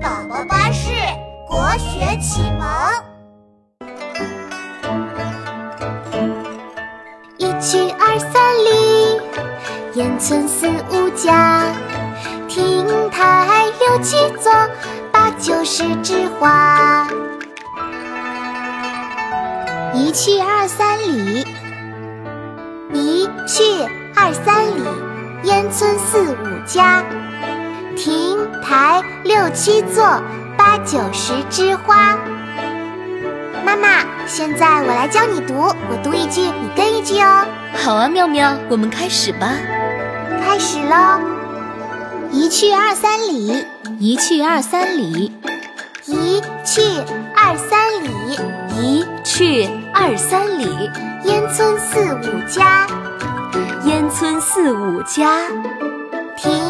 宝宝巴士国学启蒙。一去二三里，烟村四五家，亭台六七座，八九十枝花。一去二三里，一去二三里，烟村四五家，亭台六七座，八九十枝花。妈妈，现在我来教你读，我读一句，你跟一句哦。好啊，妙妙，我们开始吧。开始喽！一去二三里，一去二三里，一去二三里，一去二三里，烟村四五家，烟村四五家，亭台